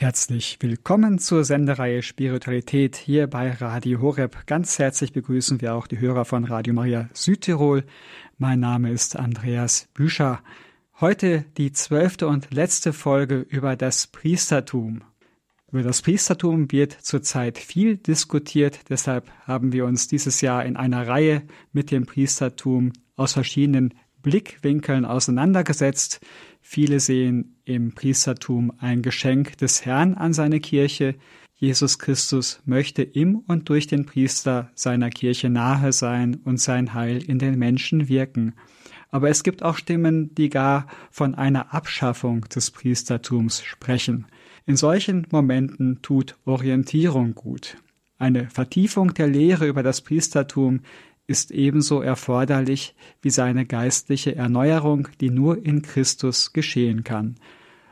Herzlich willkommen zur Sendereihe Spiritualität hier bei Radio Horeb. Ganz herzlich begrüßen wir auch die Hörer von Radio Maria Südtirol. Mein Name ist Andreas Büscher. Heute die zwölfte und letzte Folge über das Priestertum. Über das Priestertum wird zurzeit viel diskutiert, deshalb haben wir uns dieses Jahr in einer Reihe mit dem Priestertum aus verschiedenen Blickwinkeln auseinandergesetzt. Viele sehen im Priestertum ein Geschenk des Herrn an seine Kirche. Jesus Christus möchte im und durch den Priester seiner Kirche nahe sein und sein Heil in den Menschen wirken. Aber es gibt auch Stimmen, die gar von einer Abschaffung des Priestertums sprechen. In solchen Momenten tut Orientierung gut. Eine Vertiefung der Lehre über das Priestertum ist ebenso erforderlich wie seine geistliche Erneuerung, die nur in Christus geschehen kann.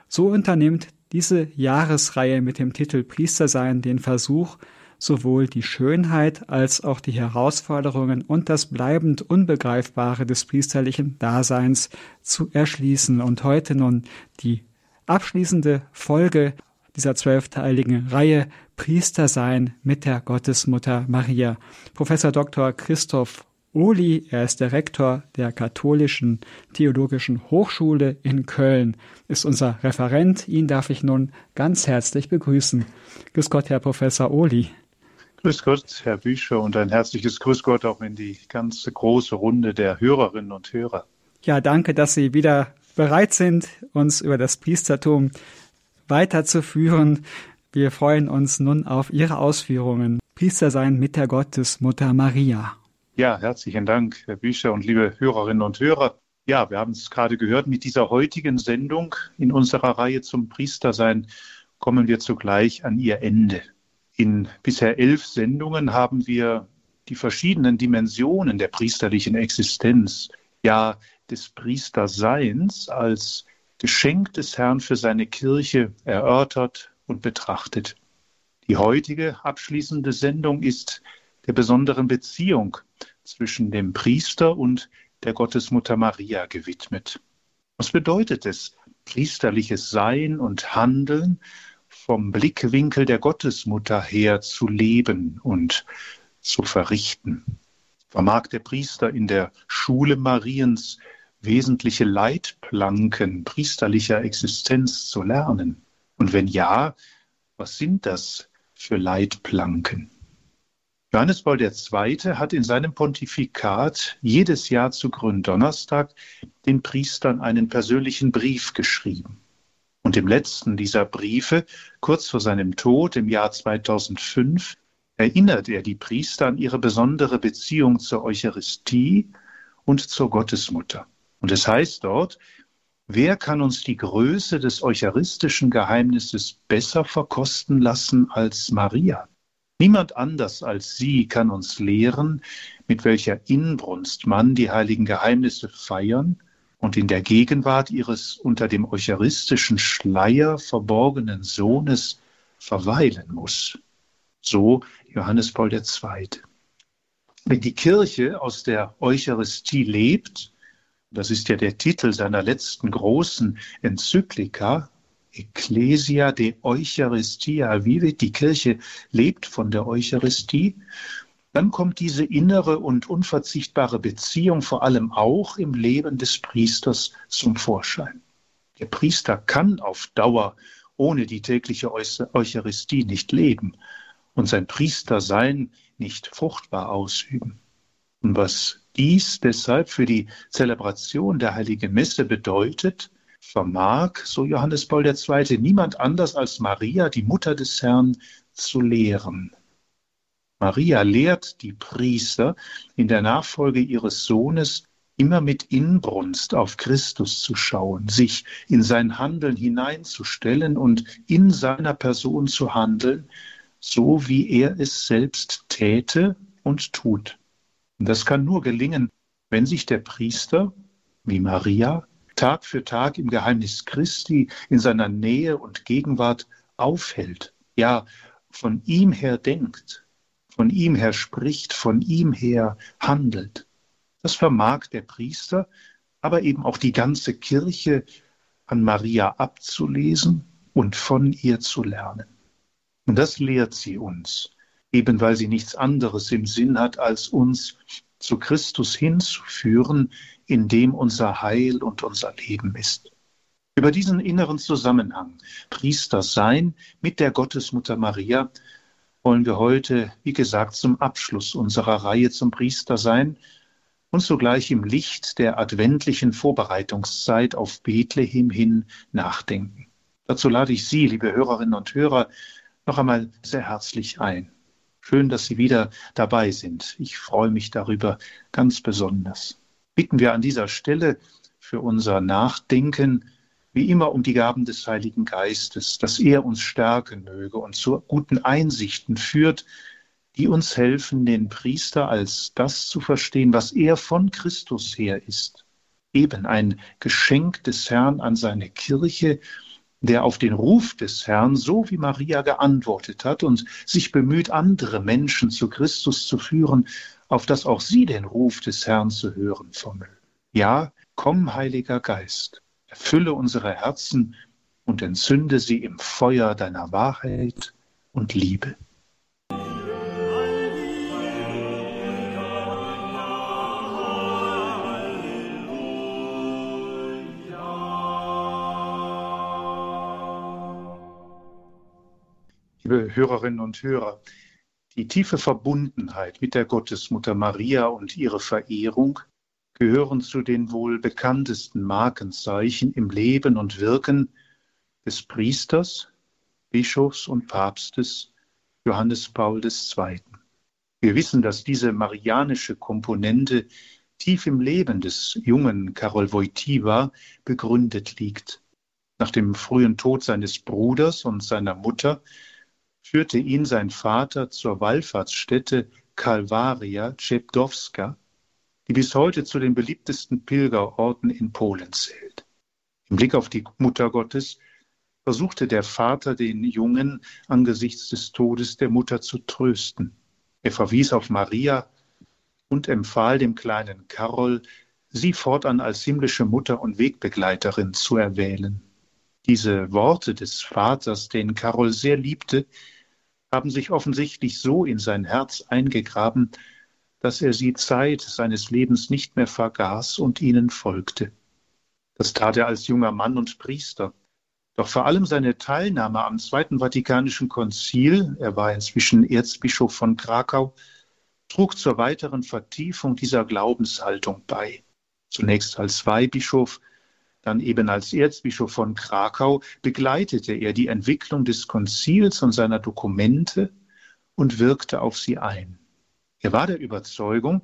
So unternimmt diese Jahresreihe mit dem Titel Priestersein den Versuch, sowohl die Schönheit als auch die Herausforderungen und das bleibend Unbegreifbare des priesterlichen Daseins zu erschließen und heute nun die abschließende Folge dieser zwölfteiligen Reihe Priester sein mit der Gottesmutter Maria. Professor Dr. Christoph Ohli, er ist der Rektor der Katholischen Theologischen Hochschule in Köln, ist unser Referent. Ihn darf ich nun ganz herzlich begrüßen. Grüß Gott, Herr Professor Ohli. Grüß Gott, Herr Büscher, und ein herzliches Grüß Gott auch in die ganze große Runde der Hörerinnen und Hörer. Ja, danke, dass Sie wieder bereit sind, uns über das Priestertum weiterzuführen. Wir freuen uns nun auf Ihre Ausführungen. Priester sein mit der Gottesmutter Maria. Ja, herzlichen Dank, Herr Bücher und liebe Hörerinnen und Hörer. Ja, wir haben es gerade gehört, mit dieser heutigen Sendung in unserer Reihe zum Priestersein kommen wir zugleich an ihr Ende. In bisher elf Sendungen haben wir die verschiedenen Dimensionen der priesterlichen Existenz, ja des Priesterseins als Geschenk des Herrn für seine Kirche erörtert und betrachtet. Die heutige abschließende Sendung ist der besonderen Beziehung zwischen dem Priester und der Gottesmutter Maria gewidmet. Was bedeutet es, priesterliches Sein und Handeln vom Blickwinkel der Gottesmutter her zu leben und zu verrichten? Vermag der Priester in der Schule Mariens wesentliche Leitplanken priesterlicher Existenz zu lernen? Und wenn ja, was sind das für Leitplanken? Johannes Paul II. hat in seinem Pontifikat jedes Jahr zu Gründonnerstag den Priestern einen persönlichen Brief geschrieben. Und im letzten dieser Briefe, kurz vor seinem Tod im Jahr 2005, erinnert er die Priester an ihre besondere Beziehung zur Eucharistie und zur Gottesmutter. Und es heißt dort, wer kann uns die Größe des eucharistischen Geheimnisses besser verkosten lassen als Maria? Niemand anders als sie kann uns lehren, mit welcher Inbrunst man die heiligen Geheimnisse feiern und in der Gegenwart ihres unter dem eucharistischen Schleier verborgenen Sohnes verweilen muss. So Johannes Paul II. Wenn die Kirche aus der Eucharistie lebt, das ist ja der Titel seiner letzten großen Enzyklika, Ecclesia de Eucharistia Vivit, die Kirche lebt von der Eucharistie, dann kommt diese innere und unverzichtbare Beziehung vor allem auch im Leben des Priesters zum Vorschein. Der Priester kann auf Dauer ohne die tägliche Eucharistie nicht leben und sein Priestersein nicht fruchtbar ausüben. Und was dies deshalb für die Zelebration der heiligen Messe bedeutet, vermag, so Johannes Paul II., niemand anders als Maria, die Mutter des Herrn, zu lehren. Maria lehrt die Priester in der Nachfolge ihres Sohnes immer mit Inbrunst auf Christus zu schauen, sich in sein Handeln hineinzustellen und in seiner Person zu handeln, so wie er es selbst täte und tut. Und das kann nur gelingen, wenn sich der Priester, wie Maria, Tag für Tag im Geheimnis Christi in seiner Nähe und Gegenwart aufhält, ja, von ihm her denkt, von ihm her spricht, von ihm her handelt. Das vermag der Priester, aber eben auch die ganze Kirche an Maria abzulesen und von ihr zu lernen. Und das lehrt sie uns, eben weil sie nichts anderes im Sinn hat, als uns zu Christus hinzuführen, in dem unser Heil und unser Leben ist. Über diesen inneren Zusammenhang, Priester sein mit der Gottesmutter Maria, wollen wir heute, wie gesagt, zum Abschluss unserer Reihe zum Priester sein und zugleich im Licht der adventlichen Vorbereitungszeit auf Bethlehem hin nachdenken. Dazu lade ich Sie, liebe Hörerinnen und Hörer, noch einmal sehr herzlich ein. Schön, dass Sie wieder dabei sind. Ich freue mich darüber ganz besonders. Bitten wir an dieser Stelle für unser Nachdenken wie immer um die Gaben des Heiligen Geistes, dass er uns stärken möge und zu guten Einsichten führt, die uns helfen, den Priester als das zu verstehen, was er von Christus her ist. Eben ein Geschenk des Herrn an seine Kirche, der auf den Ruf des Herrn, so wie Maria geantwortet hat und sich bemüht, andere Menschen zu Christus zu führen, auf dass auch sie den Ruf des Herrn zu hören vermögen. Ja, komm, Heiliger Geist, erfülle unsere Herzen und entzünde sie im Feuer deiner Wahrheit und Liebe. Liebe Hörerinnen und Hörer, die tiefe Verbundenheit mit der Gottesmutter Maria und ihre Verehrung gehören zu den wohl bekanntesten Markenzeichen im Leben und Wirken des Priesters, Bischofs und Papstes Johannes Paul II. Wir wissen, dass diese marianische Komponente tief im Leben des jungen Karol Wojtyła begründet liegt. Nach dem frühen Tod seines Bruders und seiner Mutter führte ihn sein Vater zur Wallfahrtsstätte Kalwaria Czepdowska, die bis heute zu den beliebtesten Pilgerorten in Polen zählt. Im Blick auf die Mutter Gottes versuchte der Vater den Jungen angesichts des Todes der Mutter zu trösten. Er verwies auf Maria und empfahl dem kleinen Karol, sie fortan als himmlische Mutter und Wegbegleiterin zu erwählen. Diese Worte des Vaters, den Karol sehr liebte, haben sich offensichtlich so in sein Herz eingegraben, dass er sie Zeit seines Lebens nicht mehr vergaß und ihnen folgte. Das tat er als junger Mann und Priester. Doch vor allem seine Teilnahme am Zweiten Vatikanischen Konzil, er war inzwischen Erzbischof von Krakau, trug zur weiteren Vertiefung dieser Glaubenshaltung bei. Zunächst als Weihbischof, dann eben als Erzbischof von Krakau begleitete er die Entwicklung des Konzils und seiner Dokumente und wirkte auf sie ein. Er war der Überzeugung,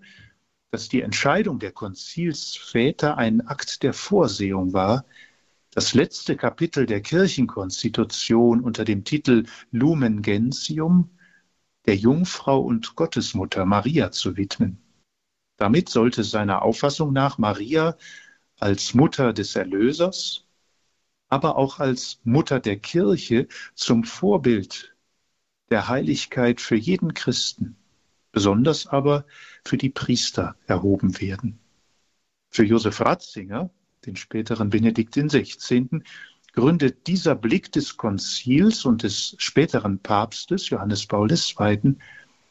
dass die Entscheidung der Konzilsväter ein Akt der Vorsehung war, das letzte Kapitel der Kirchenkonstitution unter dem Titel Lumen Gentium der Jungfrau und Gottesmutter Maria zu widmen. Damit sollte seiner Auffassung nach Maria als Mutter des Erlösers, aber auch als Mutter der Kirche zum Vorbild der Heiligkeit für jeden Christen, besonders aber für die Priester erhoben werden. Für Josef Ratzinger, den späteren Benedikt XVI., gründet dieser Blick des Konzils und des späteren Papstes Johannes Paul II.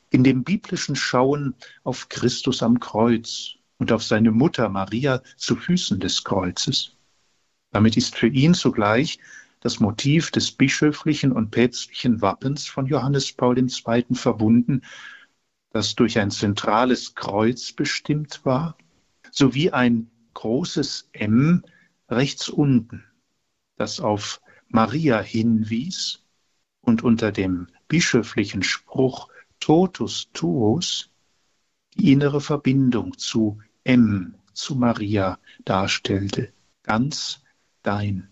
in dem biblischen Schauen auf Christus am Kreuz und auf seine Mutter Maria zu Füßen des Kreuzes. Damit ist für ihn zugleich das Motiv des bischöflichen und päpstlichen Wappens von Johannes Paul II. verbunden, das durch ein zentrales Kreuz bestimmt war, sowie ein großes M rechts unten, das auf Maria hinwies und unter dem bischöflichen Spruch Totus tuus die innere Verbindung zu M zu Maria darstellte. Ganz dein.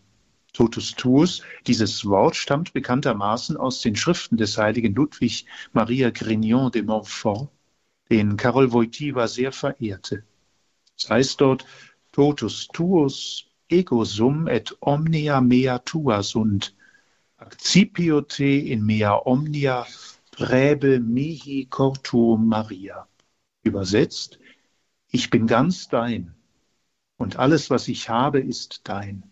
Totus tuus, dieses Wort stammt bekanntermaßen aus den Schriften des heiligen Ludwig Maria Grignon de Montfort, den Karol Wojtyła sehr verehrte. Es heißt dort, Totus tuus ego sum et omnia mea tua sunt, accipio te in mea omnia präbe mihi cortuum Maria. Übersetzt, ich bin ganz dein und alles, was ich habe, ist dein.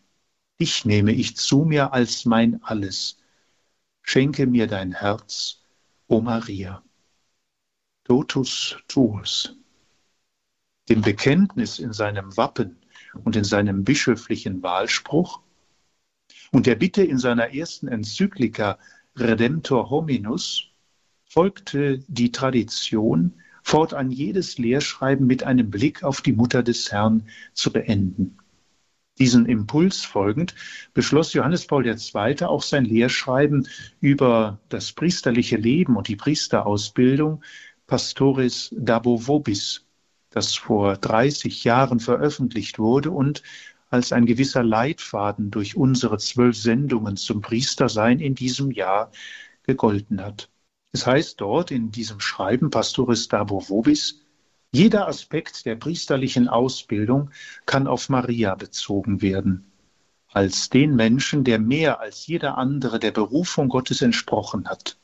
dich nehme ich zu mir als mein Alles. Schenke mir dein Herz, o Maria. Totus tuus. Dem Bekenntnis in seinem Wappen und in seinem bischöflichen Wahlspruch und der Bitte in seiner ersten Enzyklika Redemptor hominus folgte die Tradition, fortan jedes Lehrschreiben mit einem Blick auf die Mutter des Herrn zu beenden. Diesen Impuls folgend beschloss Johannes Paul II. auch sein Lehrschreiben über das priesterliche Leben und die Priesterausbildung Pastoris Dabo Vobis, das vor 30 Jahren veröffentlicht wurde und als ein gewisser Leitfaden durch unsere zwölf Sendungen zum Priestersein in diesem Jahr gegolten hat. Es heißt dort in diesem Schreiben Pastoris Dabo Vobis, jeder Aspekt der priesterlichen Ausbildung kann auf Maria bezogen werden, als den Menschen, der mehr als jeder andere der Berufung Gottes entsprochen hat,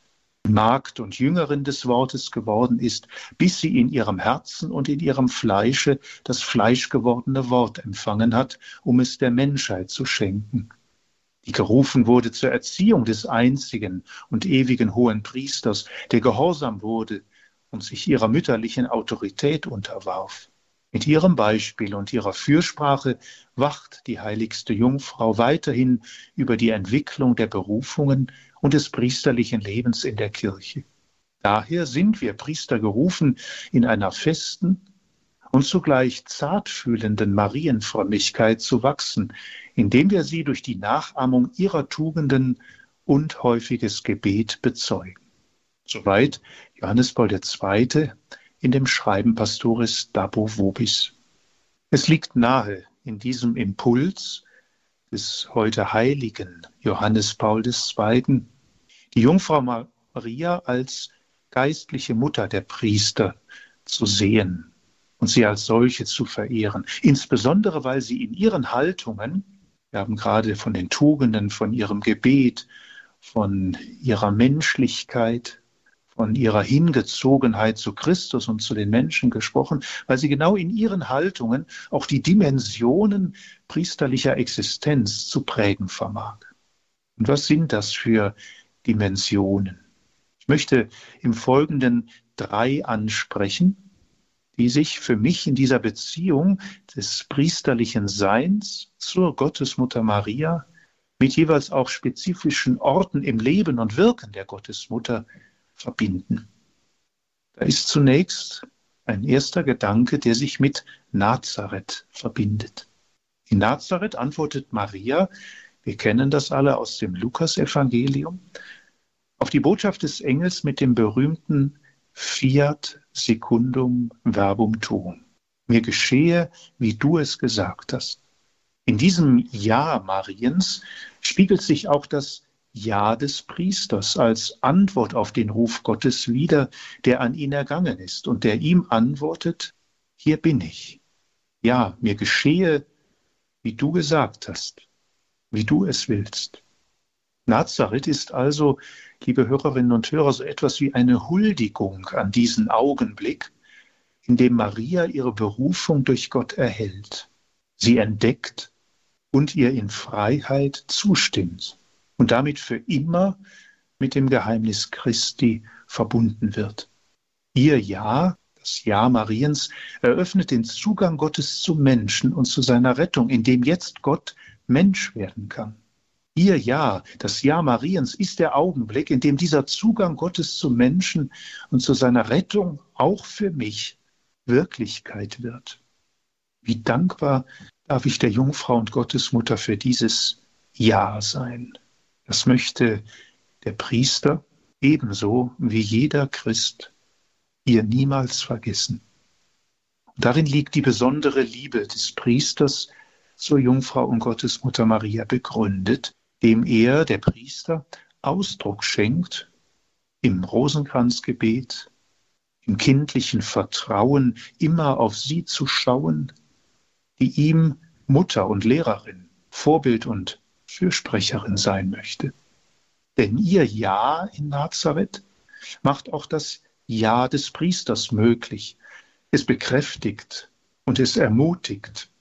Magd und Jüngerin des Wortes geworden ist, bis sie in ihrem Herzen und in ihrem Fleische das fleischgewordene Wort empfangen hat, um es der Menschheit zu schenken die gerufen wurde zur Erziehung des einzigen und ewigen hohen Priesters, der gehorsam wurde und sich ihrer mütterlichen Autorität unterwarf. Mit ihrem Beispiel und ihrer Fürsprache wacht die heiligste Jungfrau weiterhin über die Entwicklung der Berufungen und des priesterlichen Lebens in der Kirche. Daher sind wir Priester gerufen, in einer festen und zugleich zartfühlenden Marienfrömmigkeit zu wachsen, indem wir sie durch die Nachahmung ihrer Tugenden und häufiges Gebet bezeugen. Soweit Johannes Paul II. in dem Schreiben Pastoris Dabo Vobis. Es liegt nahe, in diesem Impuls des heute heiligen Johannes Paul II. die Jungfrau Maria als geistliche Mutter der Priester zu sehen und sie als solche zu verehren, insbesondere weil sie in ihren Haltungen wir haben gerade von den Tugenden, von ihrem Gebet, von ihrer Menschlichkeit, von ihrer Hingezogenheit zu Christus und zu den Menschen gesprochen, weil sie genau in ihren Haltungen auch die Dimensionen priesterlicher Existenz zu prägen vermag. Und was sind das für Dimensionen? Ich möchte im Folgenden drei ansprechen, die sich für mich in dieser Beziehung des priesterlichen Seins zur Gottesmutter Maria mit jeweils auch spezifischen Orten im Leben und Wirken der Gottesmutter verbinden. Da ist zunächst ein erster Gedanke, der sich mit Nazareth verbindet. In Nazareth antwortet Maria, wir kennen das alle aus dem Lukasevangelium, auf die Botschaft des Engels mit dem berühmten Fiat secundum verbum tuum. Mir geschehe, wie du es gesagt hast. In diesem Ja Mariens spiegelt sich auch das Ja des Priesters als Antwort auf den Ruf Gottes wider, der an ihn ergangen ist und der ihm antwortet, hier bin ich. Ja, mir geschehe, wie du gesagt hast, wie du es willst. Nazareth ist also liebe Hörerinnen und Hörer, so etwas wie eine Huldigung an diesen Augenblick, in dem Maria ihre Berufung durch Gott erhält, sie entdeckt und ihr in Freiheit zustimmt und damit für immer mit dem Geheimnis Christi verbunden wird. Ihr Ja, das Ja Mariens, eröffnet den Zugang Gottes zum Menschen und zu seiner Rettung, in dem jetzt Gott Mensch werden kann. Ihr Ja, das Ja Mariens, ist der Augenblick, in dem dieser Zugang Gottes zum Menschen und zu seiner Rettung auch für mich Wirklichkeit wird. Wie dankbar darf ich der Jungfrau und Gottesmutter für dieses Ja sein. Das möchte der Priester ebenso wie jeder Christ ihr niemals vergessen. Und darin liegt die besondere Liebe des Priesters zur Jungfrau und Gottesmutter Maria begründet, dem er, der Priester, Ausdruck schenkt im Rosenkranzgebet, im kindlichen Vertrauen, immer auf sie zu schauen, die ihm Mutter und Lehrerin, Vorbild und Fürsprecherin sein möchte. Denn ihr Ja in Nazareth macht auch das Ja des Priesters möglich. Es bekräftigt und es ermutigt.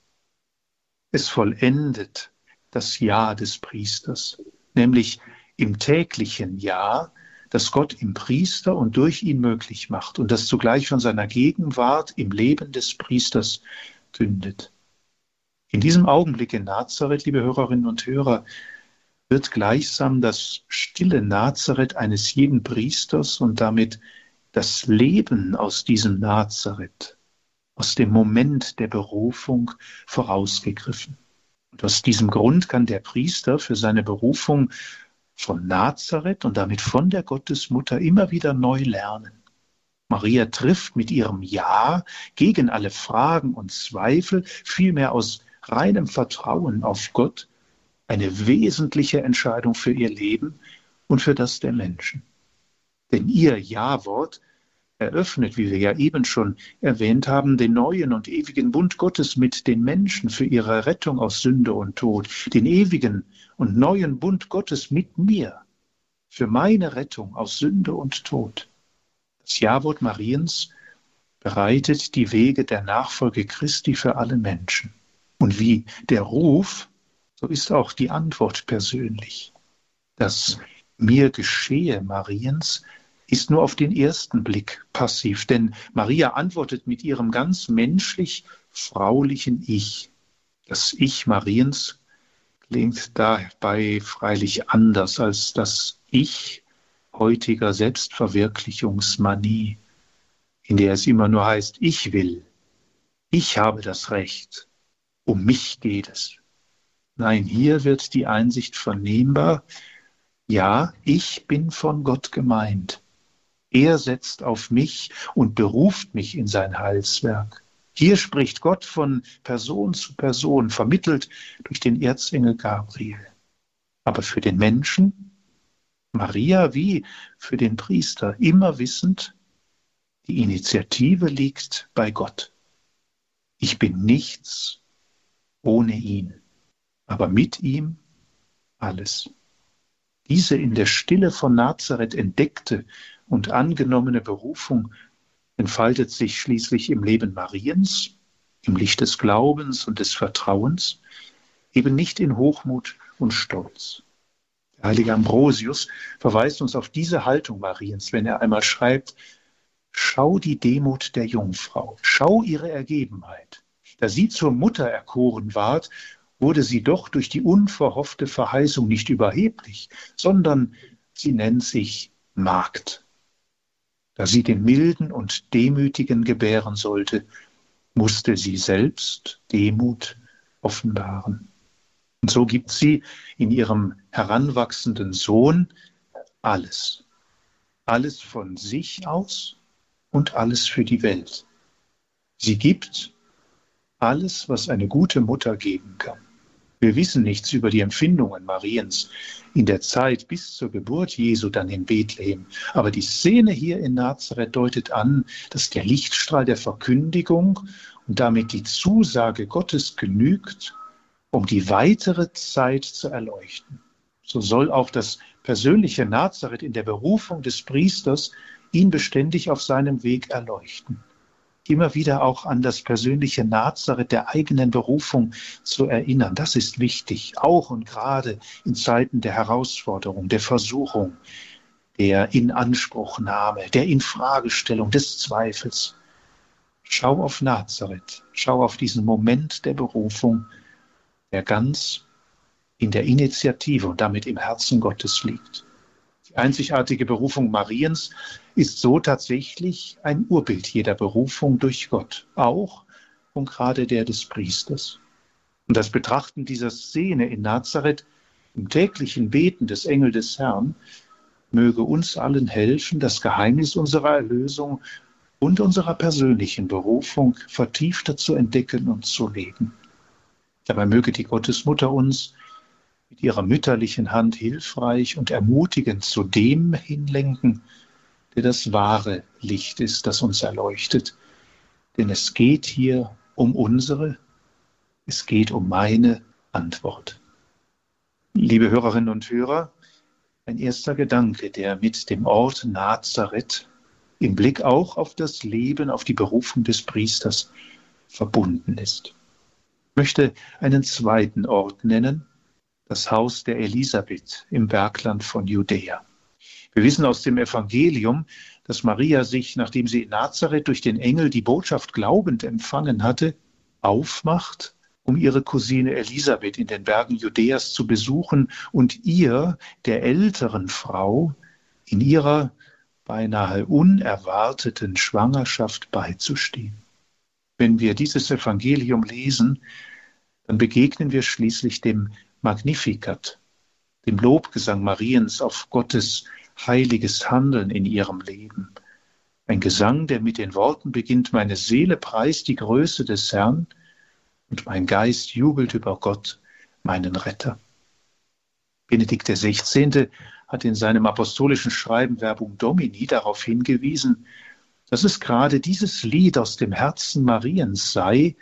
Es vollendet das Ja des Priesters, nämlich im täglichen Ja, das Gott im Priester und durch ihn möglich macht und das zugleich von seiner Gegenwart im Leben des Priesters kündet. In diesem Augenblick in Nazareth, liebe Hörerinnen und Hörer, wird gleichsam das stille Nazareth eines jeden Priesters und damit das Leben aus diesem Nazareth, aus dem Moment der Berufung vorausgegriffen. Und aus diesem Grund kann der Priester für seine Berufung von Nazareth und damit von der Gottesmutter immer wieder neu lernen. Maria trifft mit ihrem Ja gegen alle Fragen und Zweifel, vielmehr aus reinem Vertrauen auf Gott, eine wesentliche Entscheidung für ihr Leben und für das der Menschen. Denn ihr Ja-Wort eröffnet, wie wir ja eben schon erwähnt haben, den neuen und ewigen Bund Gottes mit den Menschen für ihre Rettung aus Sünde und Tod, den ewigen und neuen Bund Gottes mit mir für meine Rettung aus Sünde und Tod. Das Jawort Mariens bereitet die Wege der Nachfolge Christi für alle Menschen. Und wie der Ruf, so ist auch die Antwort persönlich. Das mir geschehe Mariens ist nur auf den ersten Blick passiv, denn Maria antwortet mit ihrem ganz menschlich fraulichen Ich. Das Ich Mariens klingt dabei freilich anders als das Ich heutiger Selbstverwirklichungsmanie, in der es immer nur heißt, ich will, ich habe das Recht, um mich geht es. Nein, hier wird die Einsicht vernehmbar, ja, ich bin von Gott gemeint. Er setzt auf mich und beruft mich in sein Heilswerk. Hier spricht Gott von Person zu Person, vermittelt durch den Erzengel Gabriel. Aber für den Menschen, Maria wie für den Priester, immer wissend, die Initiative liegt bei Gott. Ich bin nichts ohne ihn, aber mit ihm alles. Diese in der Stille von Nazareth entdeckte und angenommene Berufung entfaltet sich schließlich im Leben Mariens, im Licht des Glaubens und des Vertrauens, eben nicht in Hochmut und Stolz. Der heilige Ambrosius verweist uns auf diese Haltung Mariens, wenn er einmal schreibt, Schau die Demut der Jungfrau, schau ihre Ergebenheit. Da sie zur Mutter erkoren ward, wurde sie doch durch die unverhoffte Verheißung nicht überheblich, sondern sie nennt sich Magd da sie den Milden und Demütigen gebären sollte, musste sie selbst Demut offenbaren. Und so gibt sie in ihrem heranwachsenden Sohn alles. Alles von sich aus und alles für die Welt. Sie gibt alles, was eine gute Mutter geben kann. Wir wissen nichts über die Empfindungen Mariens in der Zeit bis zur Geburt Jesu dann in Bethlehem. Aber die Szene hier in Nazareth deutet an, dass der Lichtstrahl der Verkündigung und damit die Zusage Gottes genügt, um die weitere Zeit zu erleuchten. So soll auch das persönliche Nazareth in der Berufung des Priesters ihn beständig auf seinem Weg erleuchten immer wieder auch an das persönliche Nazareth der eigenen Berufung zu erinnern. Das ist wichtig, auch und gerade in Zeiten der Herausforderung, der Versuchung, der Inanspruchnahme, der Infragestellung, des Zweifels. Schau auf Nazareth, schau auf diesen Moment der Berufung, der ganz in der Initiative und damit im Herzen Gottes liegt. Einzigartige Berufung Mariens ist so tatsächlich ein Urbild jeder Berufung durch Gott, auch und gerade der des Priesters. Und das Betrachten dieser Szene in Nazareth im täglichen Beten des Engel des Herrn möge uns allen helfen, das Geheimnis unserer Erlösung und unserer persönlichen Berufung vertiefter zu entdecken und zu leben. Dabei möge die Gottesmutter uns mit ihrer mütterlichen Hand hilfreich und ermutigend zu dem hinlenken, der das wahre Licht ist, das uns erleuchtet. Denn es geht hier um unsere, es geht um meine Antwort. Liebe Hörerinnen und Hörer, ein erster Gedanke, der mit dem Ort Nazareth im Blick auch auf das Leben, auf die Berufung des Priesters verbunden ist. Ich möchte einen zweiten Ort nennen, das Haus der Elisabeth im Bergland von Judäa. Wir wissen aus dem Evangelium, dass Maria sich, nachdem sie in Nazareth durch den Engel die Botschaft glaubend empfangen hatte, aufmacht, um ihre Cousine Elisabeth in den Bergen Judäas zu besuchen und ihr, der älteren Frau, in ihrer beinahe unerwarteten Schwangerschaft beizustehen. Wenn wir dieses Evangelium lesen, dann begegnen wir schließlich dem Magnificat, dem Lobgesang Mariens auf Gottes heiliges Handeln in ihrem Leben. Ein Gesang, der mit den Worten beginnt, meine Seele preist die Größe des Herrn und mein Geist jubelt über Gott, meinen Retter. Benedikt XVI. hat in seinem apostolischen Schreiben Verbum Domini darauf hingewiesen, dass es gerade dieses Lied aus dem Herzen Mariens sei,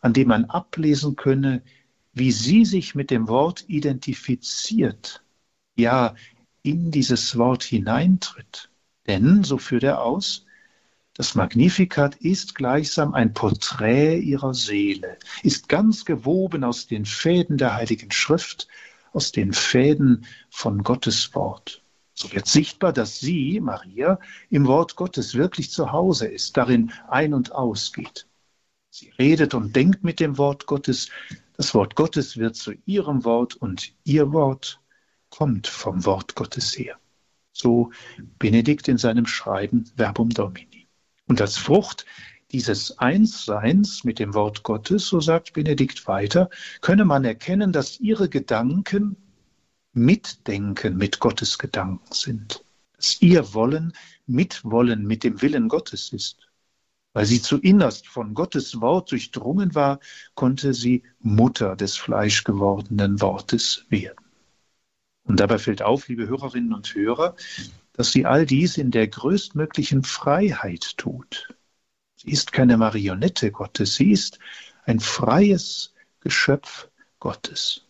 an dem man ablesen könne, wie sie sich mit dem Wort identifiziert, ja in dieses Wort hineintritt. Denn, so führt er aus, das Magnificat ist gleichsam ein Porträt ihrer Seele, ist ganz gewoben aus den Fäden der Heiligen Schrift, aus den Fäden von Gottes Wort. So wird sichtbar, dass sie, Maria, im Wort Gottes wirklich zu Hause ist, darin ein- und ausgeht. Sie redet und denkt mit dem Wort Gottes. Das Wort Gottes wird zu ihrem Wort und ihr Wort kommt vom Wort Gottes her. So Benedikt in seinem Schreiben Verbum Domini. Und als Frucht dieses Einsseins mit dem Wort Gottes, so sagt Benedikt weiter, könne man erkennen, dass ihre Gedanken Mitdenken mit Gottes Gedanken sind. Dass ihr Wollen Mitwollen mit dem Willen Gottes ist. Weil sie zu innerst von Gottes Wort durchdrungen war, konnte sie Mutter des fleischgewordenen Wortes werden. Und dabei fällt auf, liebe Hörerinnen und Hörer, dass sie all dies in der größtmöglichen Freiheit tut. Sie ist keine Marionette Gottes, sie ist ein freies Geschöpf Gottes.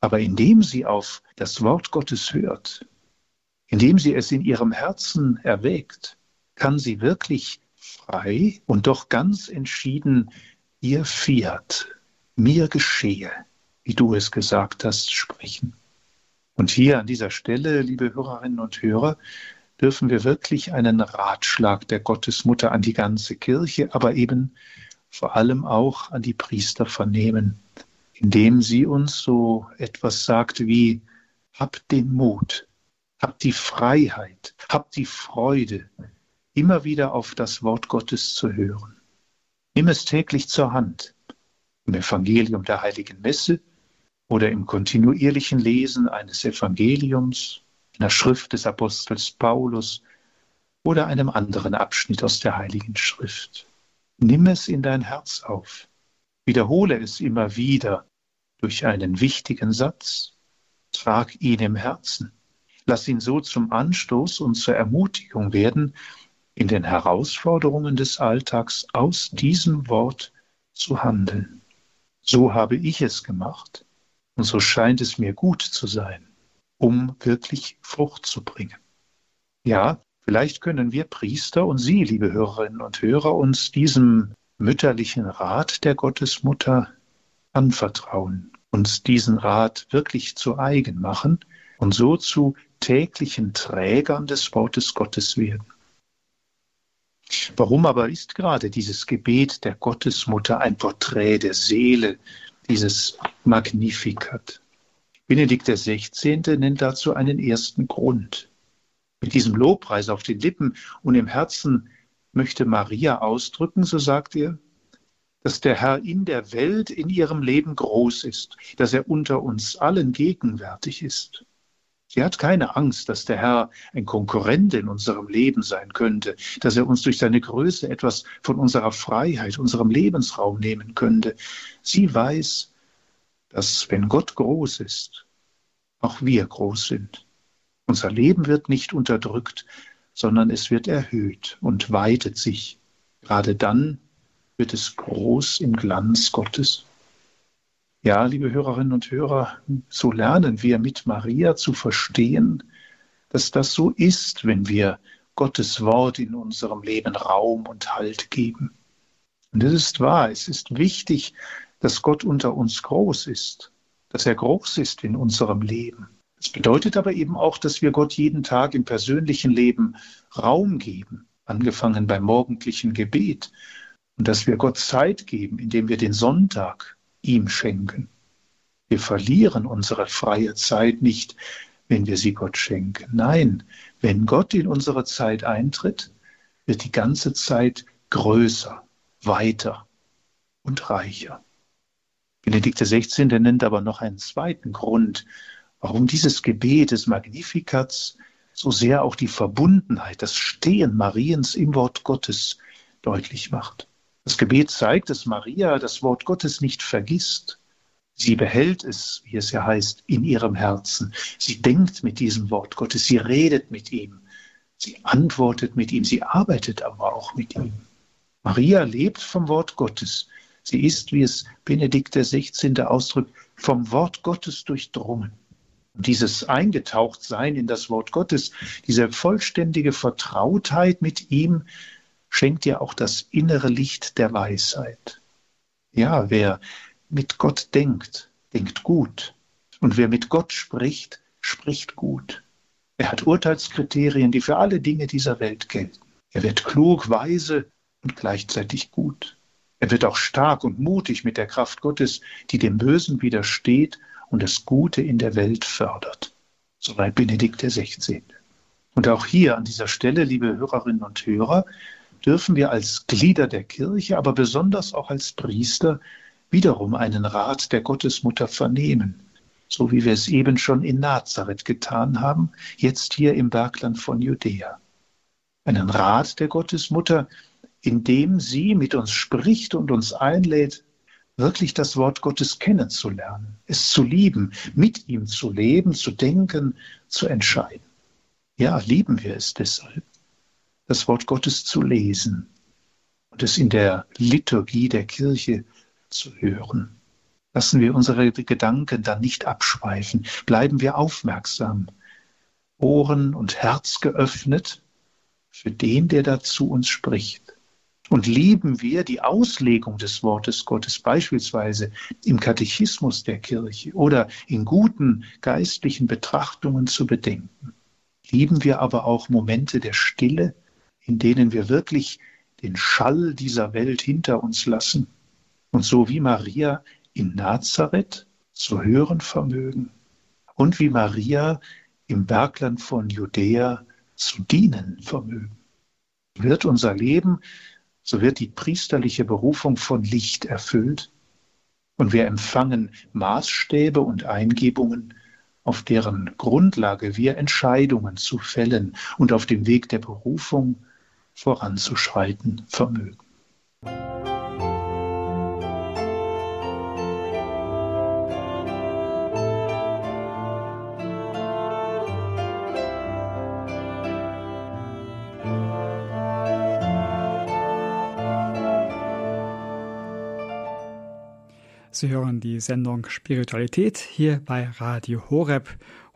Aber indem sie auf das Wort Gottes hört, indem sie es in ihrem Herzen erwägt, kann sie wirklich frei und doch ganz entschieden ihr Fiat, mir geschehe, wie du es gesagt hast, sprechen. Und hier an dieser Stelle, liebe Hörerinnen und Hörer, dürfen wir wirklich einen Ratschlag der Gottesmutter an die ganze Kirche, aber eben vor allem auch an die Priester vernehmen, indem sie uns so etwas sagt wie, habt den Mut, habt die Freiheit, habt die Freude, immer wieder auf das Wort Gottes zu hören. Nimm es täglich zur Hand, im Evangelium der heiligen Messe, oder im kontinuierlichen Lesen eines Evangeliums, einer Schrift des Apostels Paulus oder einem anderen Abschnitt aus der Heiligen Schrift. Nimm es in dein Herz auf. Wiederhole es immer wieder durch einen wichtigen Satz. Trag ihn im Herzen. Lass ihn so zum Anstoß und zur Ermutigung werden, in den Herausforderungen des Alltags aus diesem Wort zu handeln. So habe ich es gemacht und so scheint es mir gut zu sein, um wirklich Frucht zu bringen. Ja, vielleicht können wir Priester und Sie, liebe Hörerinnen und Hörer, uns diesem mütterlichen Rat der Gottesmutter anvertrauen, uns diesen Rat wirklich zu eigen machen und so zu täglichen Trägern des Wortes Gottes werden. Warum aber ist gerade dieses Gebet der Gottesmutter ein Porträt der Seele, dieses Magnificat. Benedikt XVI. nennt dazu einen ersten Grund. Mit diesem Lobpreis auf den Lippen und im Herzen möchte Maria ausdrücken, so sagt er, dass der Herr in der Welt, in ihrem Leben groß ist, dass er unter uns allen gegenwärtig ist. Sie hat keine Angst, dass der Herr ein Konkurrent in unserem Leben sein könnte, dass er uns durch seine Größe etwas von unserer Freiheit, unserem Lebensraum nehmen könnte. Sie weiß, dass wenn Gott groß ist, auch wir groß sind. Unser Leben wird nicht unterdrückt, sondern es wird erhöht und weitet sich. Gerade dann wird es groß im Glanz Gottes. Ja, liebe Hörerinnen und Hörer, so lernen wir mit Maria zu verstehen, dass das so ist, wenn wir Gottes Wort in unserem Leben Raum und Halt geben. Und es ist wahr, es ist wichtig, dass Gott unter uns groß ist, dass er groß ist in unserem Leben. Es bedeutet aber eben auch, dass wir Gott jeden Tag im persönlichen Leben Raum geben, angefangen beim morgendlichen Gebet, und dass wir Gott Zeit geben, indem wir den Sonntag ihm schenken. Wir verlieren unsere freie Zeit nicht, wenn wir sie Gott schenken. Nein, wenn Gott in unsere Zeit eintritt, wird die ganze Zeit größer, weiter und reicher. Benedikt XVI. nennt aber noch einen zweiten Grund, warum dieses Gebet des Magnifikats so sehr auch die Verbundenheit, das Stehen Mariens im Wort Gottes deutlich macht. Das Gebet zeigt, dass Maria das Wort Gottes nicht vergisst. Sie behält es, wie es ja heißt, in ihrem Herzen. Sie denkt mit diesem Wort Gottes, sie redet mit ihm, sie antwortet mit ihm, sie arbeitet aber auch mit ihm. Maria lebt vom Wort Gottes. Sie ist, wie es Benedikt XVI. ausdrückt, vom Wort Gottes durchdrungen. Und dieses Eingetauchtsein in das Wort Gottes, diese vollständige Vertrautheit mit ihm, schenkt ja auch das innere Licht der Weisheit. Ja, wer mit Gott denkt, denkt gut. Und wer mit Gott spricht, spricht gut. Er hat Urteilskriterien, die für alle Dinge dieser Welt gelten. Er wird klug, weise und gleichzeitig gut. Er wird auch stark und mutig mit der Kraft Gottes, die dem Bösen widersteht und das Gute in der Welt fördert. Soweit Benedikt XVI. Und auch hier an dieser Stelle, liebe Hörerinnen und Hörer, dürfen wir als Glieder der Kirche, aber besonders auch als Priester wiederum einen Rat der Gottesmutter vernehmen, so wie wir es eben schon in Nazareth getan haben, jetzt hier im Bergland von Judäa. Einen Rat der Gottesmutter, in dem sie mit uns spricht und uns einlädt, wirklich das Wort Gottes kennenzulernen, es zu lieben, mit ihm zu leben, zu denken, zu entscheiden. Ja, lieben wir es deshalb das Wort Gottes zu lesen und es in der Liturgie der Kirche zu hören. Lassen wir unsere Gedanken dann nicht abschweifen, bleiben wir aufmerksam, Ohren und Herz geöffnet für den, der da zu uns spricht. Und lieben wir die Auslegung des Wortes Gottes beispielsweise im Katechismus der Kirche oder in guten geistlichen Betrachtungen zu bedenken. Lieben wir aber auch Momente der Stille, in denen wir wirklich den Schall dieser Welt hinter uns lassen und so wie Maria in Nazareth zu hören vermögen und wie Maria im Bergland von Judäa zu dienen vermögen. Wird unser Leben, so wird die priesterliche Berufung von Licht erfüllt und wir empfangen Maßstäbe und Eingebungen, auf deren Grundlage wir Entscheidungen zu fällen und auf dem Weg der Berufung voranzuschreiten vermögen. Sie hören die Sendung Spiritualität hier bei Radio Horeb.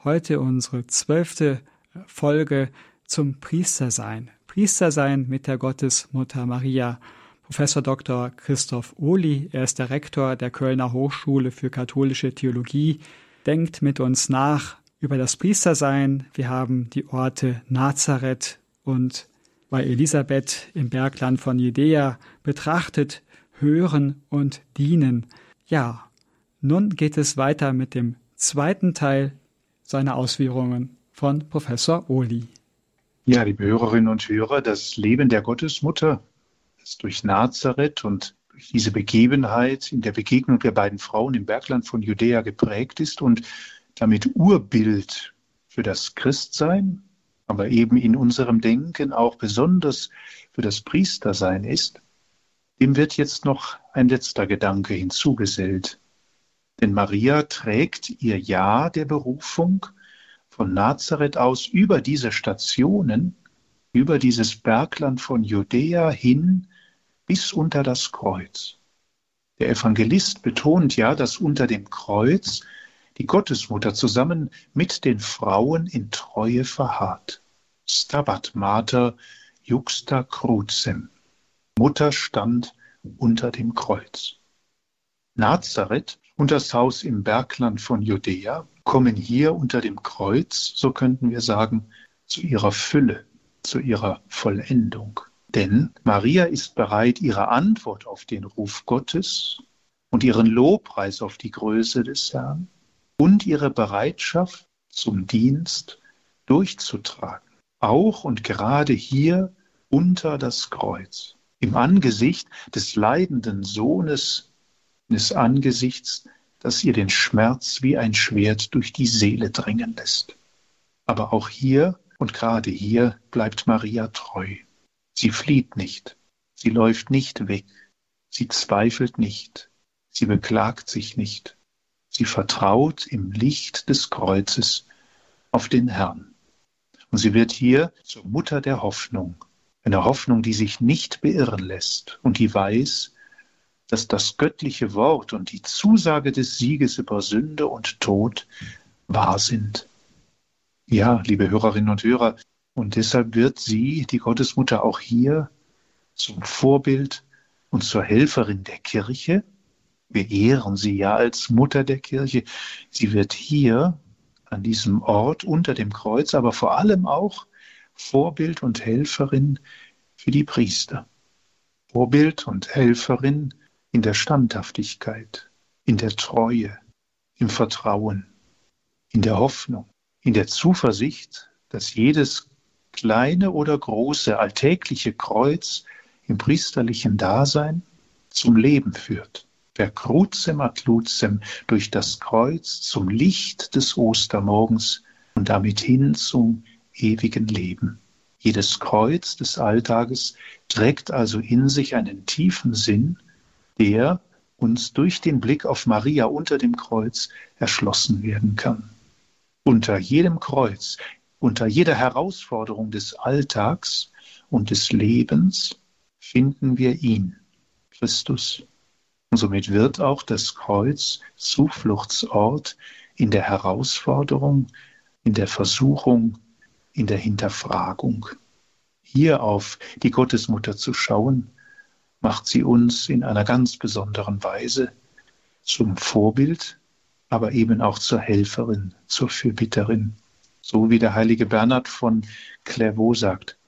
Heute unsere zwölfte Folge zum Priestersein. Priester sein mit der Gottesmutter Maria. Professor Dr. Christoph Ohli, er ist der Rektor der Kölner Hochschule für katholische Theologie, denkt mit uns nach über das Priestersein. Wir haben die Orte Nazareth und bei Elisabeth im Bergland von Judäa betrachtet, hören und dienen. Ja, nun geht es weiter mit dem zweiten Teil seiner Ausführungen von Professor Ohli. Ja, liebe Hörerinnen und Hörer, das Leben der Gottesmutter ist durch Nazareth und durch diese Begebenheit in der Begegnung der beiden Frauen im Bergland von Judäa geprägt ist und damit Urbild für das Christsein, aber eben in unserem Denken auch besonders für das Priestersein ist, dem wird jetzt noch ein letzter Gedanke hinzugesellt. Denn Maria trägt ihr Ja der Berufung von Nazareth aus über diese Stationen, über dieses Bergland von Judäa hin bis unter das Kreuz. Der Evangelist betont ja, dass unter dem Kreuz die Gottesmutter zusammen mit den Frauen in Treue verharrt. Stabat Mater juxta crucem. Mutter stand unter dem Kreuz. Nazareth und das Haus im Bergland von Judäa kommen hier unter dem Kreuz, so könnten wir sagen, zu ihrer Fülle, zu ihrer Vollendung. Denn Maria ist bereit, ihre Antwort auf den Ruf Gottes und ihren Lobpreis auf die Größe des Herrn und ihre Bereitschaft zum Dienst durchzutragen. Auch und gerade hier unter das Kreuz, im Angesicht des leidenden Sohnes, des Angesichts, das ihr den Schmerz wie ein Schwert durch die Seele drängen lässt. Aber auch hier und gerade hier bleibt Maria treu. Sie flieht nicht, sie läuft nicht weg, sie zweifelt nicht, sie beklagt sich nicht, sie vertraut im Licht des Kreuzes auf den Herrn. Und sie wird hier zur Mutter der Hoffnung, eine Hoffnung, die sich nicht beirren lässt und die weiß, dass das göttliche Wort und die Zusage des Sieges über Sünde und Tod wahr sind. Ja, liebe Hörerinnen und Hörer, und deshalb wird sie, die Gottesmutter, auch hier zum Vorbild und zur Helferin der Kirche. Wir ehren sie ja als Mutter der Kirche. Sie wird hier an diesem Ort unter dem Kreuz, aber vor allem auch Vorbild und Helferin für die Priester. Vorbild und Helferin in der Standhaftigkeit, in der Treue, im Vertrauen, in der Hoffnung, in der Zuversicht, dass jedes kleine oder große alltägliche Kreuz im priesterlichen Dasein zum Leben führt. Per crucem ad lucem durch das Kreuz zum Licht des Ostermorgens und damit hin zum ewigen Leben. Jedes Kreuz des Alltages trägt also in sich einen tiefen Sinn, der uns durch den Blick auf Maria unter dem Kreuz erschlossen werden kann. Unter jedem Kreuz, unter jeder Herausforderung des Alltags und des Lebens finden wir ihn, Christus. Und somit wird auch das Kreuz Zufluchtsort in der Herausforderung, in der Versuchung, in der Hinterfragung. Hier auf die Gottesmutter zu schauen, macht sie uns in einer ganz besonderen Weise zum Vorbild, aber eben auch zur Helferin, zur Fürbitterin. So wie der heilige Bernhard von Clairvaux sagt,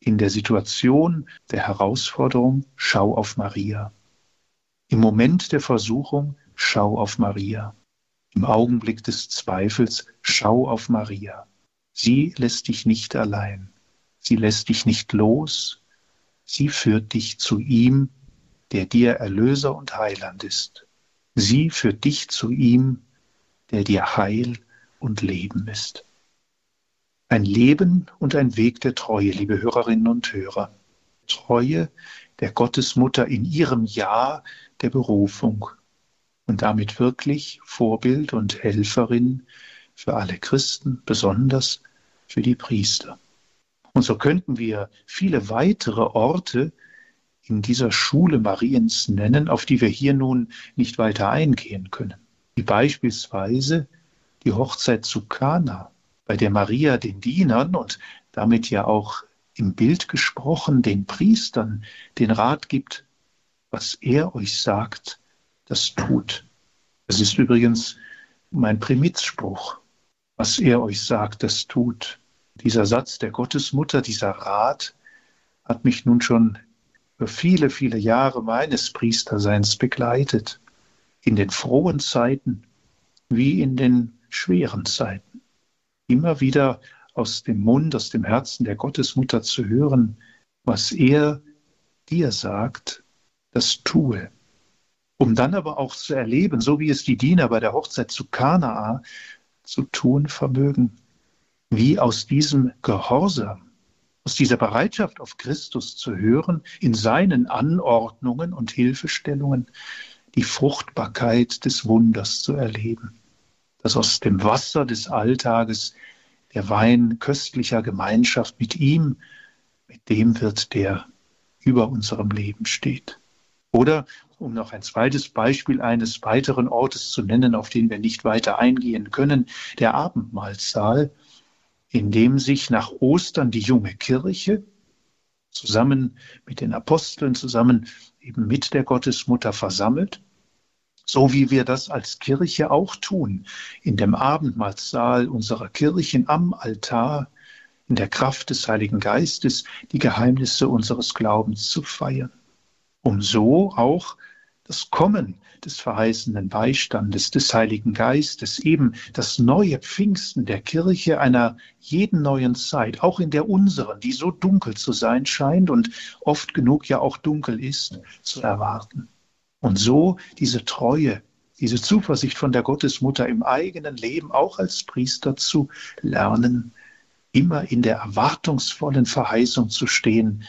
in der Situation der Herausforderung schau auf Maria. Im Moment der Versuchung schau auf Maria. Im Augenblick des Zweifels schau auf Maria. Sie lässt dich nicht allein. Sie lässt dich nicht los, Sie führt dich zu ihm, der dir Erlöser und Heiland ist. Sie führt dich zu ihm, der dir Heil und Leben ist. Ein Leben und ein Weg der Treue, liebe Hörerinnen und Hörer. Treue der Gottesmutter in ihrem Ja der Berufung und damit wirklich Vorbild und Helferin für alle Christen, besonders für die Priester. Und so könnten wir viele weitere Orte in dieser Schule Mariens nennen, auf die wir hier nun nicht weiter eingehen können. Wie beispielsweise die Hochzeit zu Kana, bei der Maria den Dienern und damit ja auch im Bild gesprochen den Priestern den Rat gibt, was er euch sagt, das tut. Das ist übrigens mein Primizspruch. Was er euch sagt, das tut. Dieser Satz der Gottesmutter, dieser Rat hat mich nun schon für viele, viele Jahre meines Priesterseins begleitet, in den frohen Zeiten wie in den schweren Zeiten. Immer wieder aus dem Mund, aus dem Herzen der Gottesmutter zu hören, was er dir sagt, das tue. Um dann aber auch zu erleben, so wie es die Diener bei der Hochzeit zu Kanaa zu tun vermögen, wie aus diesem Gehorsam, aus dieser Bereitschaft auf Christus zu hören, in seinen Anordnungen und Hilfestellungen die Fruchtbarkeit des Wunders zu erleben, dass aus dem Wasser des Alltages der Wein köstlicher Gemeinschaft mit ihm, mit dem wird, der über unserem Leben steht. Oder, um noch ein zweites Beispiel eines weiteren Ortes zu nennen, auf den wir nicht weiter eingehen können, der Abendmahlsaal, in dem sich nach Ostern die junge Kirche zusammen mit den Aposteln, zusammen eben mit der Gottesmutter versammelt So wie wir das als Kirche auch tun, in dem Abendmahlsaal unserer Kirchen am Altar, in der Kraft des Heiligen Geistes die Geheimnisse unseres Glaubens zu feiern, um so auch das Kommen des verheißenen Beistandes des Heiligen Geistes, eben das neue Pfingsten der Kirche einer jeden neuen Zeit, auch in der unseren, die so dunkel zu sein scheint und oft genug ja auch dunkel ist, zu erwarten. Und so diese Treue, diese Zuversicht von der Gottesmutter im eigenen Leben auch als Priester zu lernen, immer in der erwartungsvollen Verheißung zu stehen,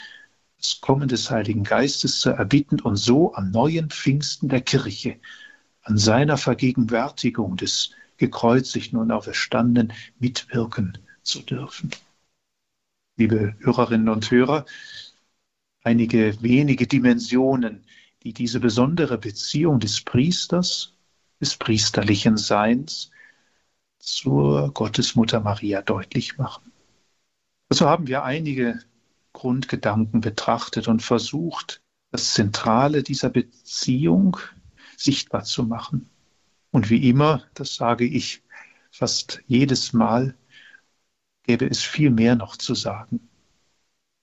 das Kommen des Heiligen Geistes zu erbitten und so am neuen Pfingsten der Kirche, an seiner Vergegenwärtigung des gekreuzigten und auferstandenen mitwirken zu dürfen. Liebe Hörerinnen und Hörer, einige wenige Dimensionen die diese besondere Beziehung des Priesters, des priesterlichen Seins zur Gottesmutter Maria deutlich machen. So also haben wir einige Grundgedanken betrachtet und versucht, das Zentrale dieser Beziehung sichtbar zu machen. Und wie immer, das sage ich fast jedes Mal, gäbe es viel mehr noch zu sagen.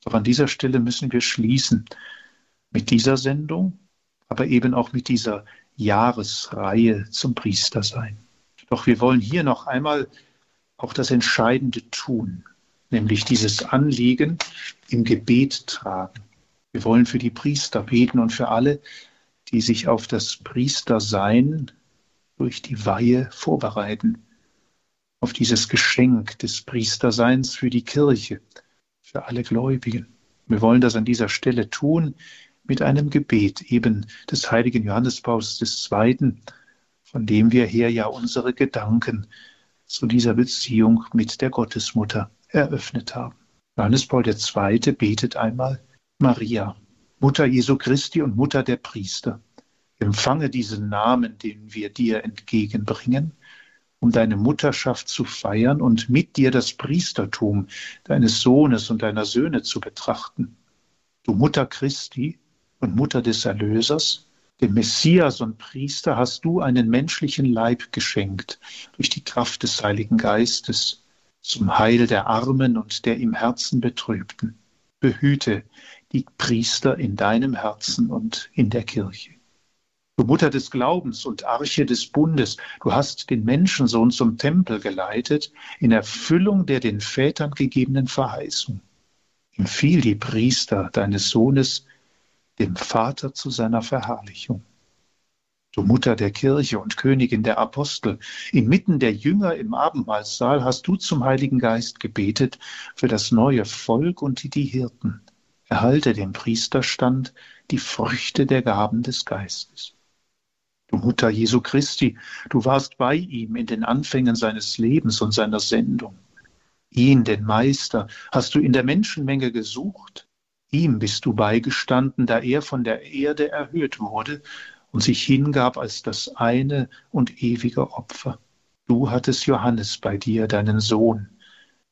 Doch an dieser Stelle müssen wir schließen mit dieser Sendung aber eben auch mit dieser Jahresreihe zum Priester sein. Doch wir wollen hier noch einmal auch das Entscheidende tun, nämlich dieses Anliegen im Gebet tragen. Wir wollen für die Priester beten und für alle, die sich auf das Priestersein durch die Weihe vorbereiten, auf dieses Geschenk des Priesterseins für die Kirche, für alle Gläubigen. Wir wollen das an dieser Stelle tun mit einem Gebet eben des heiligen Johannes Pauls II., von dem wir her ja unsere Gedanken zu dieser Beziehung mit der Gottesmutter eröffnet haben. Johannes Paul II. betet einmal, Maria, Mutter Jesu Christi und Mutter der Priester, empfange diesen Namen, den wir dir entgegenbringen, um deine Mutterschaft zu feiern und mit dir das Priestertum deines Sohnes und deiner Söhne zu betrachten. Du Mutter Christi, und Mutter des Erlösers, dem Messias und Priester, hast du einen menschlichen Leib geschenkt durch die Kraft des Heiligen Geistes zum Heil der Armen und der im Herzen Betrübten. Behüte die Priester in deinem Herzen und in der Kirche. Du Mutter des Glaubens und Arche des Bundes, du hast den Menschensohn zum Tempel geleitet, in Erfüllung der den Vätern gegebenen Verheißung. Empfiehl die Priester deines Sohnes dem Vater zu seiner Verherrlichung. Du Mutter der Kirche und Königin der Apostel, inmitten der Jünger im Abendmahlsaal hast du zum Heiligen Geist gebetet für das neue Volk und die Hirten. Erhalte den Priesterstand, die Früchte der Gaben des Geistes. Du Mutter Jesu Christi, du warst bei ihm in den Anfängen seines Lebens und seiner Sendung. Ihn, den Meister, hast du in der Menschenmenge gesucht Ihm bist du beigestanden, da er von der Erde erhöht wurde und sich hingab als das eine und ewige Opfer. Du hattest Johannes bei dir, deinen Sohn.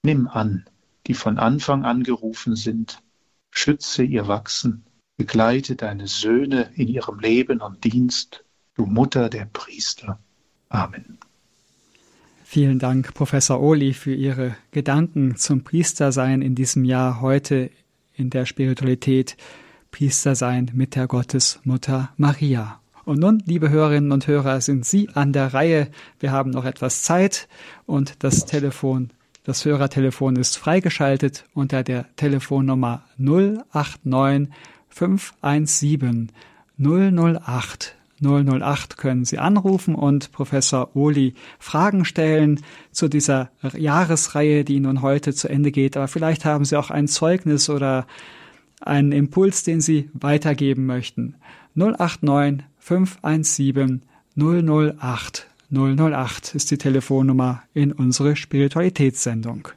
Nimm an, die von Anfang an gerufen sind. Schütze ihr Wachsen, begleite deine Söhne in ihrem Leben und Dienst, du Mutter der Priester. Amen. Vielen Dank, Professor Oli, für Ihre Gedanken zum Priestersein in diesem Jahr heute in der Spiritualität Priester sein mit der Gottesmutter Maria. Und nun, liebe Hörerinnen und Hörer, sind Sie an der Reihe. Wir haben noch etwas Zeit und das Telefon, das Hörertelefon ist freigeschaltet unter der Telefonnummer 089 517 008 008 können Sie anrufen und Professor Oli Fragen stellen zu dieser Jahresreihe, die nun heute zu Ende geht. Aber vielleicht haben Sie auch ein Zeugnis oder einen Impuls, den Sie weitergeben möchten. 089 517 008 008 ist die Telefonnummer in unsere Spiritualitätssendung.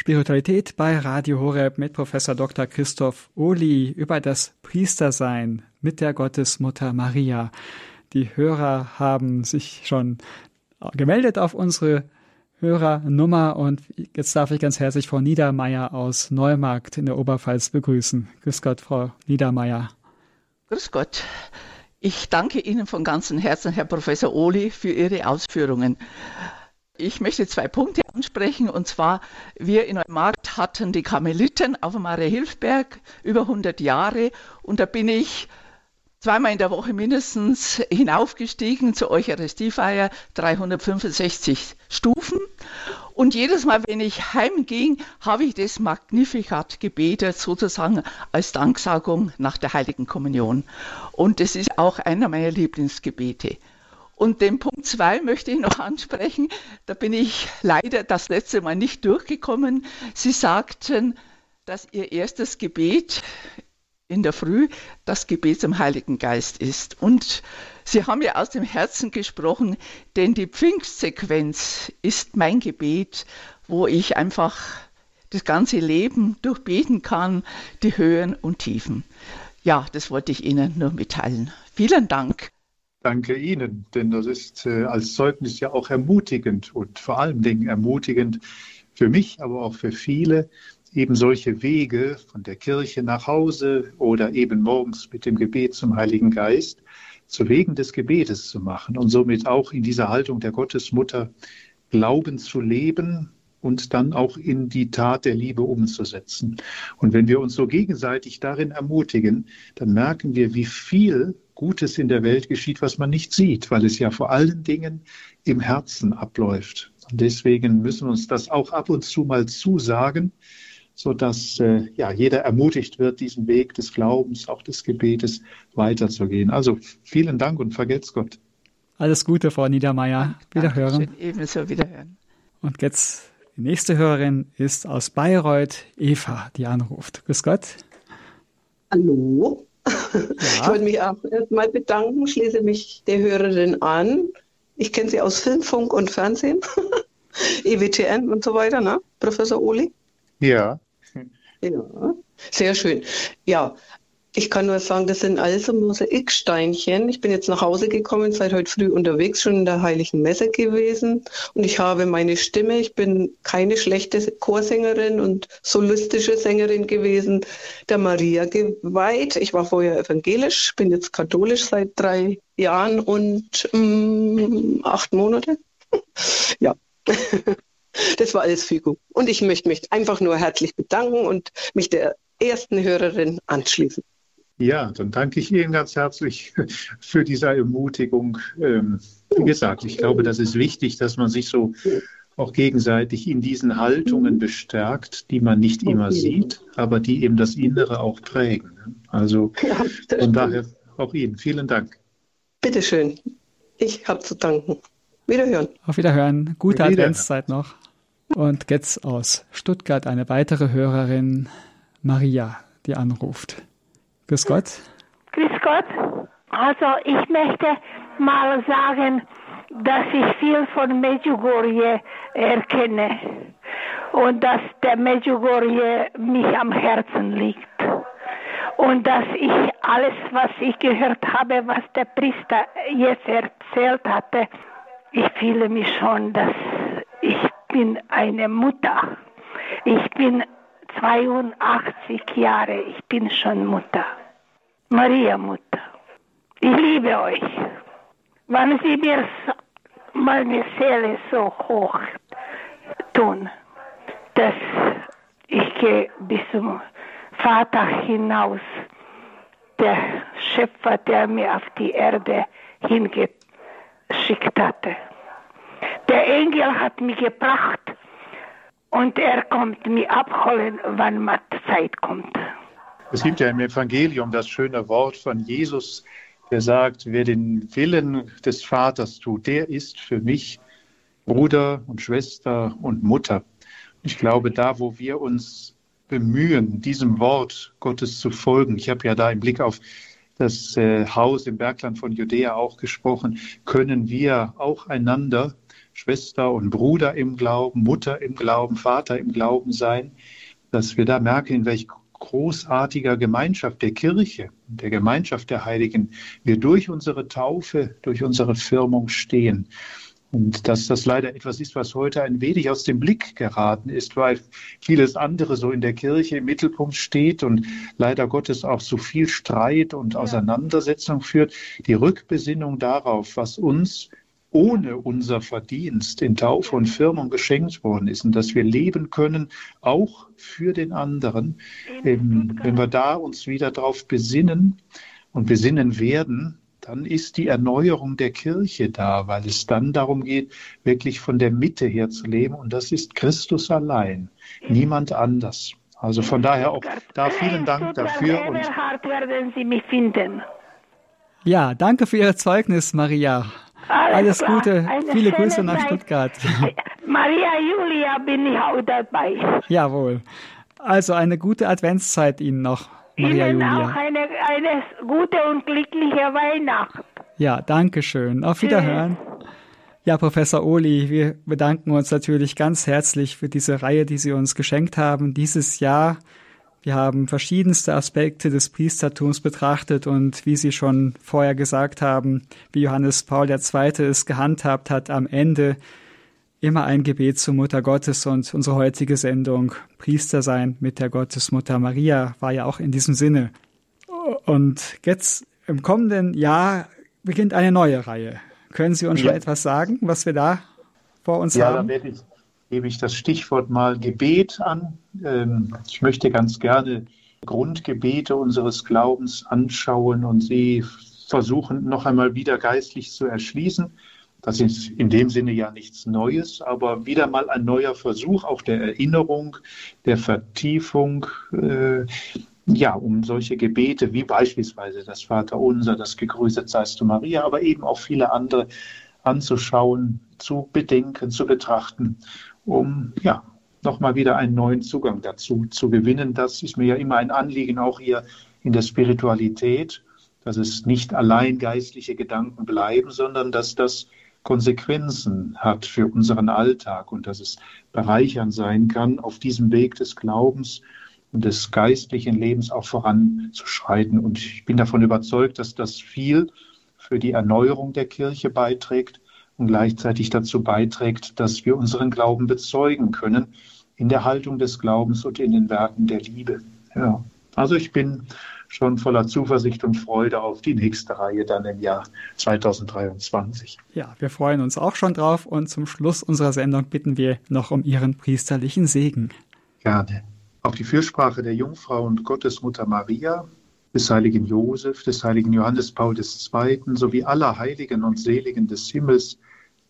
Spiritualität bei Radio Horeb mit Professor Dr. Christoph Ohli über das Priestersein mit der Gottesmutter Maria. Die Hörer haben sich schon gemeldet auf unsere Hörernummer und jetzt darf ich ganz herzlich Frau Niedermeier aus Neumarkt in der Oberpfalz begrüßen. Grüß Gott, Frau Niedermeier. Grüß Gott. Ich danke Ihnen von ganzem Herzen, Herr Professor Ohli, für Ihre Ausführungen. Ich möchte zwei Punkte ansprechen. Und zwar, wir in Neumarkt hatten die Karmeliten auf dem Hilfberg über 100 Jahre. Und da bin ich zweimal in der Woche mindestens hinaufgestiegen zur Eucharistiefeier, 365 Stufen. Und jedes Mal, wenn ich heimging, habe ich das Magnificat gebetet, sozusagen als Danksagung nach der Heiligen Kommunion. Und das ist auch einer meiner Lieblingsgebete. Und den Punkt 2 möchte ich noch ansprechen. Da bin ich leider das letzte Mal nicht durchgekommen. Sie sagten, dass Ihr erstes Gebet in der Früh das Gebet zum Heiligen Geist ist. Und Sie haben ja aus dem Herzen gesprochen, denn die Pfingstsequenz ist mein Gebet, wo ich einfach das ganze Leben durchbeten kann, die Höhen und Tiefen. Ja, das wollte ich Ihnen nur mitteilen. Vielen Dank. Danke Ihnen, denn das ist äh, als Zeugnis ja auch ermutigend und vor allen Dingen ermutigend für mich, aber auch für viele, eben solche Wege von der Kirche nach Hause oder eben morgens mit dem Gebet zum Heiligen Geist zu Wegen des Gebetes zu machen und somit auch in dieser Haltung der Gottesmutter Glauben zu leben und dann auch in die Tat der Liebe umzusetzen. Und wenn wir uns so gegenseitig darin ermutigen, dann merken wir, wie viel Gutes in der Welt geschieht, was man nicht sieht, weil es ja vor allen Dingen im Herzen abläuft. Und deswegen müssen wir uns das auch ab und zu mal zusagen, sodass äh, ja, jeder ermutigt wird, diesen Weg des Glaubens, auch des Gebetes weiterzugehen. Also vielen Dank und vergelt's Gott. Alles Gute, Frau Niedermeyer. Wiederhören. Dankeschön, ebenso wiederhören. Und jetzt die nächste Hörerin ist aus Bayreuth, Eva, die anruft. Grüß Gott. Hallo. Ich wollte mich auch erstmal bedanken, schließe mich der Hörerin an. Ich kenne sie aus Film, Funk und Fernsehen, EWTN und so weiter, ne? Professor Oli? Ja. Ja, sehr schön. Ja, ich kann nur sagen, das sind also Mosaiksteinchen. Ich bin jetzt nach Hause gekommen, seit heute früh unterwegs, schon in der Heiligen Messe gewesen. Und ich habe meine Stimme, ich bin keine schlechte Chorsängerin und solistische Sängerin gewesen, der Maria geweiht. Ich war vorher evangelisch, bin jetzt katholisch seit drei Jahren und ähm, acht Monate. ja. Das war alles Fügung. Und ich möchte mich einfach nur herzlich bedanken und mich der ersten Hörerin anschließen. Ja, dann danke ich Ihnen ganz herzlich für diese Ermutigung. Ähm, wie gesagt, ich glaube, das ist wichtig, dass man sich so auch gegenseitig in diesen Haltungen bestärkt, die man nicht immer sieht, aber die eben das Innere auch prägen. Also von daher auch Ihnen vielen Dank. Bitteschön. Ich habe zu danken. Wiederhören. Auf Wiederhören. Gute Adventszeit noch. Und jetzt aus Stuttgart eine weitere Hörerin, Maria, die anruft. Grüß Gott. Grüß Gott. Also ich möchte mal sagen, dass ich viel von Medjugorje erkenne und dass der Medjugorje mich am Herzen liegt. Und dass ich alles, was ich gehört habe, was der Priester jetzt erzählt hatte, ich fühle mich schon, dass ich bin eine Mutter. Ich bin 82 Jahre, ich bin schon Mutter. Maria Mutter, ich liebe euch. Wenn Sie mir meine Seele so hoch tun, dass ich gehe bis zum Vater hinaus, der Schöpfer, der mir auf die Erde hingeschickt hatte. Der Engel hat mich gebracht und er kommt mich abholen, wann mal Zeit kommt. Es gibt ja im Evangelium das schöne Wort von Jesus, der sagt, wer den Willen des Vaters tut, der ist für mich Bruder und Schwester und Mutter. Ich glaube, da, wo wir uns bemühen, diesem Wort Gottes zu folgen, ich habe ja da im Blick auf das äh, Haus im Bergland von Judäa auch gesprochen, können wir auch einander Schwester und Bruder im Glauben, Mutter im Glauben, Vater im Glauben sein, dass wir da merken, in welch großartiger Gemeinschaft der Kirche, der Gemeinschaft der Heiligen, wir durch unsere Taufe, durch unsere Firmung stehen. Und dass das leider etwas ist, was heute ein wenig aus dem Blick geraten ist, weil vieles andere so in der Kirche im Mittelpunkt steht und leider Gottes auch so viel Streit und Auseinandersetzung führt. Die Rückbesinnung darauf, was uns ohne unser Verdienst in Taufe und Firmung geschenkt worden ist und dass wir leben können, auch für den anderen. Ähm, wenn wir da uns wieder darauf besinnen und besinnen werden, dann ist die Erneuerung der Kirche da, weil es dann darum geht, wirklich von der Mitte her zu leben. Und das ist Christus allein, niemand anders. Also von daher auch da vielen Dank dafür. Und werden Sie mich finden. Ja, danke für Ihr Zeugnis, Maria. Alles, Alles Gute, viele Grüße nach Stuttgart. Maria Julia bin ich auch dabei. Jawohl. Also eine gute Adventszeit Ihnen noch, Maria Ihnen Julia. auch eine, eine gute und glückliche Weihnacht. Ja, danke schön. Auf Wiederhören. Ja, Professor Oli, wir bedanken uns natürlich ganz herzlich für diese Reihe, die Sie uns geschenkt haben. Dieses Jahr wir haben verschiedenste Aspekte des Priestertums betrachtet und wie Sie schon vorher gesagt haben, wie Johannes Paul II. es gehandhabt hat, am Ende immer ein Gebet zur Mutter Gottes und unsere heutige Sendung Priester sein mit der Gottesmutter Maria war ja auch in diesem Sinne. Und jetzt im kommenden Jahr beginnt eine neue Reihe. Können Sie uns ja. schon etwas sagen, was wir da vor uns ja, haben? Ja, da werde ich gebe ich das Stichwort mal Gebet an. Ähm, ich möchte ganz gerne Grundgebete unseres Glaubens anschauen und sie versuchen noch einmal wieder geistlich zu erschließen. Das ist in dem Sinne ja nichts Neues, aber wieder mal ein neuer Versuch auch der Erinnerung, der Vertiefung, äh, ja, um solche Gebete wie beispielsweise das Vaterunser, das Gegrüßet seist du Maria, aber eben auch viele andere anzuschauen, zu bedenken, zu betrachten um ja, nochmal wieder einen neuen Zugang dazu zu gewinnen. Das ist mir ja immer ein Anliegen, auch hier in der Spiritualität, dass es nicht allein geistliche Gedanken bleiben, sondern dass das Konsequenzen hat für unseren Alltag und dass es bereichernd sein kann, auf diesem Weg des Glaubens und des geistlichen Lebens auch voranzuschreiten. Und ich bin davon überzeugt, dass das viel für die Erneuerung der Kirche beiträgt und gleichzeitig dazu beiträgt, dass wir unseren Glauben bezeugen können in der Haltung des Glaubens und in den Werken der Liebe. Ja. Also ich bin schon voller Zuversicht und Freude auf die nächste Reihe dann im Jahr 2023. Ja, wir freuen uns auch schon drauf und zum Schluss unserer Sendung bitten wir noch um Ihren priesterlichen Segen. Gerne. Auf die Fürsprache der Jungfrau und Gottesmutter Maria, des heiligen Josef, des heiligen Johannes Paul II. sowie aller Heiligen und Seligen des Himmels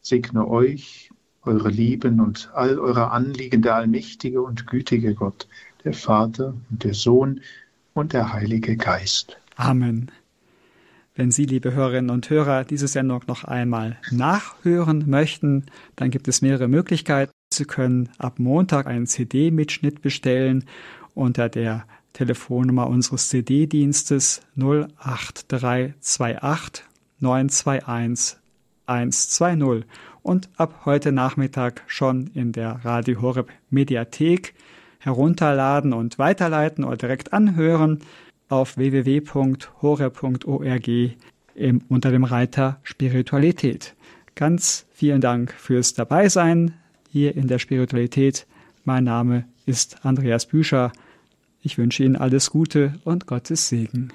segne euch, eure Lieben und all eure Anliegen der allmächtige und gütige Gott, der Vater und der Sohn und der Heilige Geist. Amen. Wenn Sie, liebe Hörerinnen und Hörer, diese Sendung noch einmal nachhören möchten, dann gibt es mehrere Möglichkeiten. Sie können ab Montag einen CD-Mitschnitt bestellen unter der Telefonnummer unseres CD-Dienstes 08328 921 120 und ab heute Nachmittag schon in der Radio Horeb Mediathek herunterladen und weiterleiten oder direkt anhören auf www.horeb.org unter dem Reiter Spiritualität. Ganz vielen Dank fürs Dabeisein hier in der Spiritualität. Mein Name ist Andreas Büscher. Ich wünsche Ihnen alles Gute und Gottes Segen.